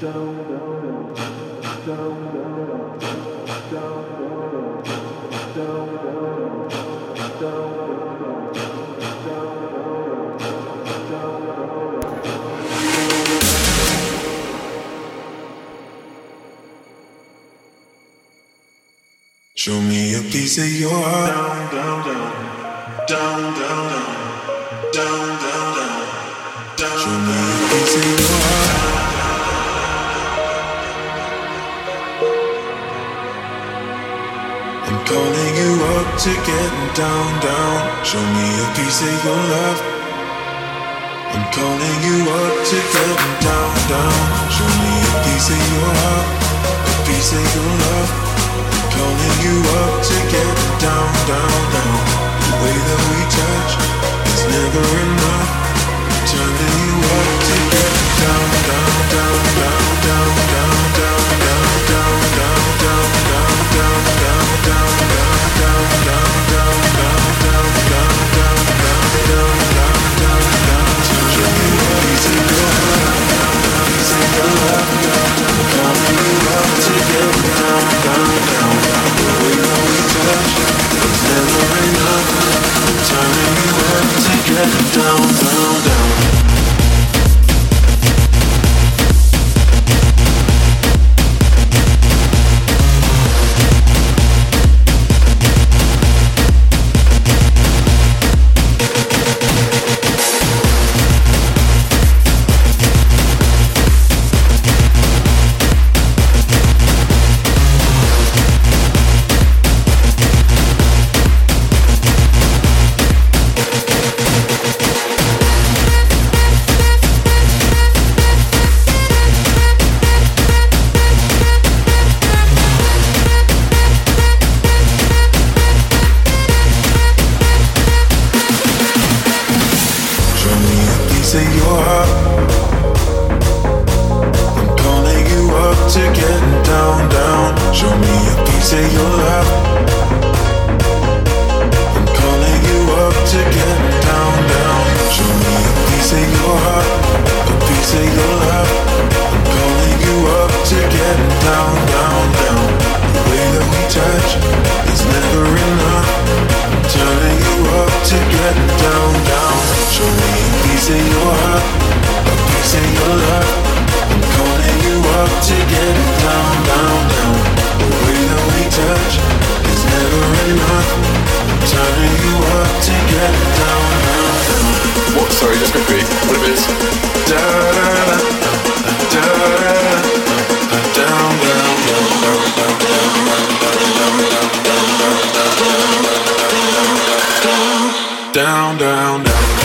Show me a piece of your heart. Down, down, down, down, down, down, down, down, down. Show me a piece of your heart. To getting down, down. Show me a piece of your love. I'm calling you up to getting down, down. Show me a piece of your heart, a piece of your love. Calling you up to get down, down, of your heart. I'm calling you up to get down, down. Show me a piece of your love. I'm calling you up to get down, down. Show me a piece of your heart, a piece of your love. I'm calling you up to get down. Touch is never enough. You up to get down. What? Sorry, just quickly. What if it's da da da da da down, down, down, down, down, down, down, down, down, down, down, down, down, down, down,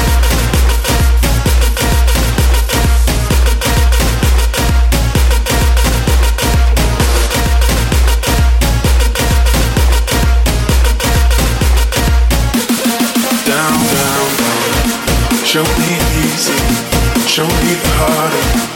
Show me easy, show me the harder.